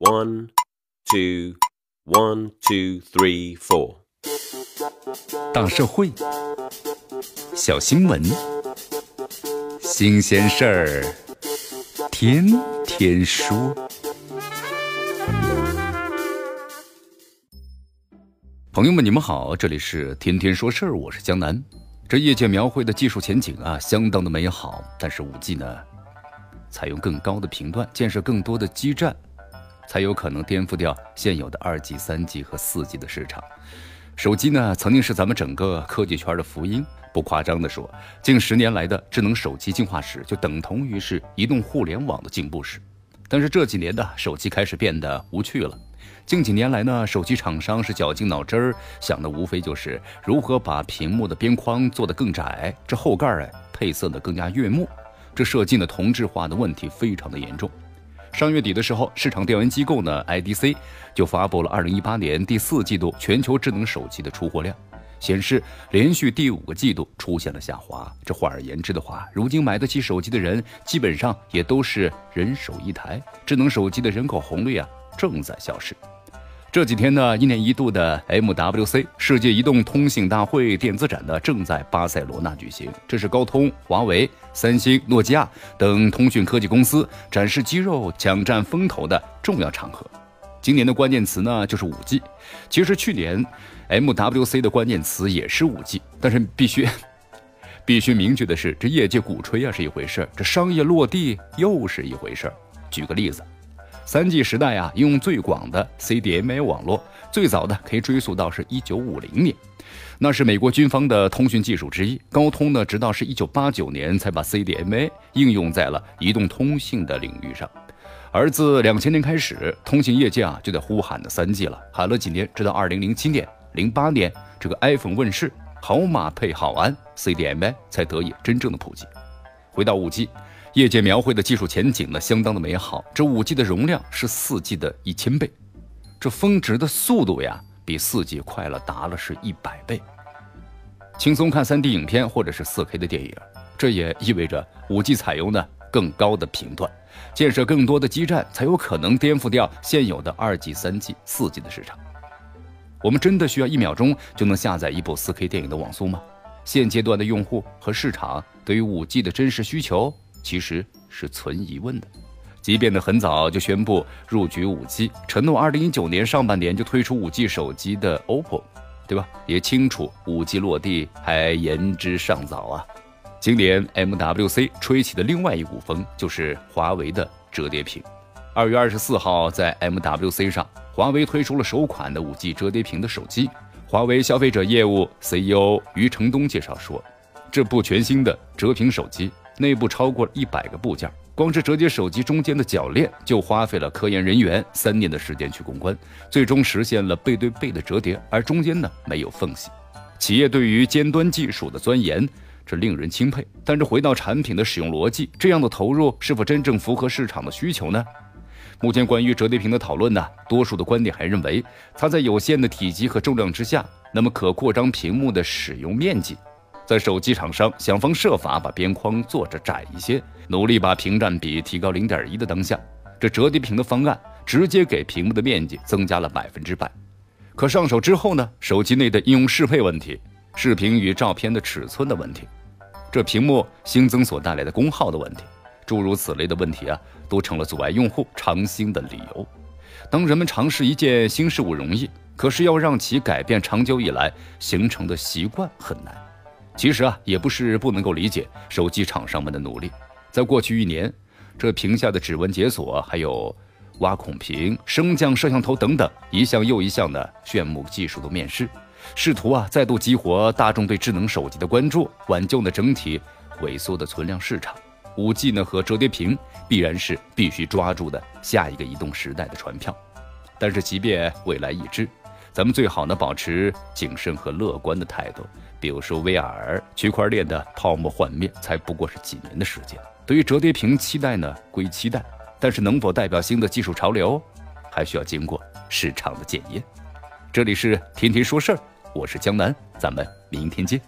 One, two, one, two, three, four。大社会，小新闻，新鲜事儿，天天说。朋友们，你们好，这里是天天说事儿，我是江南。这业界描绘的技术前景啊，相当的美好。但是五 G 呢，采用更高的频段，建设更多的基站。才有可能颠覆掉现有的二 G、三 G 和四 G 的市场。手机呢，曾经是咱们整个科技圈的福音。不夸张地说，近十年来的智能手机进化史，就等同于是移动互联网的进步史。但是这几年的手机开始变得无趣了。近几年来呢，手机厂商是绞尽脑汁儿，想的无非就是如何把屏幕的边框做得更窄，这后盖儿哎配色的更加悦目，这设计的同质化的问题非常的严重。上月底的时候，市场调研机构呢 IDC 就发布了二零一八年第四季度全球智能手机的出货量，显示连续第五个季度出现了下滑。这换而言之的话，如今买得起手机的人基本上也都是人手一台，智能手机的人口红利啊正在消失。这几天呢，一年一度的 MWC 世界移动通信大会电子展呢，正在巴塞罗那举行。这是高通、华为、三星、诺基亚等通讯科技公司展示肌肉、抢占风头的重要场合。今年的关键词呢，就是五 G。其实去年 MWC 的关键词也是五 G，但是必须 必须明确的是，这业界鼓吹啊是一回事儿，这商业落地又是一回事儿。举个例子。三 G 时代啊，应用最广的 CDMA 网络，最早的可以追溯到是一九五零年，那是美国军方的通讯技术之一。高通呢，直到是一九八九年才把 CDMA 应用在了移动通信的领域上。而自两千年开始，通信业界啊就在呼喊的三 G 了，喊了几年，直到二零零七年、零八年这个 iPhone 问世，好马配好鞍，CDMA 才得以真正的普及。回到五 G。业界描绘的技术前景呢，相当的美好。这五 G 的容量是四 G 的一千倍，这峰值的速度呀，比四 G 快了达了是一百倍。轻松看三 D 影片或者是四 K 的电影，这也意味着五 G 采用呢更高的频段，建设更多的基站，才有可能颠覆掉现有的二 G、三 G、四 G 的市场。我们真的需要一秒钟就能下载一部四 K 电影的网速吗？现阶段的用户和市场对于五 G 的真实需求？其实是存疑问的，即便呢很早就宣布入局五 G，承诺二零一九年上半年就推出五 G 手机的 OPPO，对吧？也清楚五 G 落地还言之尚早啊。今年 MWC 吹起的另外一股风就是华为的折叠屏。二月二十四号在 MWC 上，华为推出了首款的五 G 折叠屏的手机。华为消费者业务 CEO 余承东介绍说，这部全新的折屏手机。内部超过一百个部件，光是折叠手机中间的铰链就花费了科研人员三年的时间去攻关，最终实现了背对背的折叠，而中间呢没有缝隙。企业对于尖端技术的钻研，这令人钦佩。但是回到产品的使用逻辑，这样的投入是否真正符合市场的需求呢？目前关于折叠屏的讨论呢，多数的观点还认为，它在有限的体积和重量之下，那么可扩张屏幕的使用面积。在手机厂商想方设法把边框做着窄一些，努力把屏占比提高零点一的当下，这折叠屏的方案直接给屏幕的面积增加了百分之百。可上手之后呢，手机内的应用适配问题、视频与照片的尺寸的问题、这屏幕新增所带来的功耗的问题，诸如此类的问题啊，都成了阻碍用户尝新的理由。当人们尝试一件新事物容易，可是要让其改变长久以来形成的习惯很难。其实啊，也不是不能够理解手机厂商们的努力。在过去一年，这屏下的指纹解锁，还有挖孔屏、升降摄像头等等一项又一项的炫目技术的面世，试图啊再度激活大众对智能手机的关注，挽救呢整体萎缩的存量市场。五 G 呢和折叠屏必然是必须抓住的下一个移动时代的船票。但是即便未来已知，咱们最好呢保持谨慎和乐观的态度。比如说威尔区块链的泡沫幻灭，才不过是几年的时间。对于折叠屏期待呢，归期待，但是能否代表新的技术潮流，还需要经过市场的检验。这里是天天说事儿，我是江南，咱们明天见。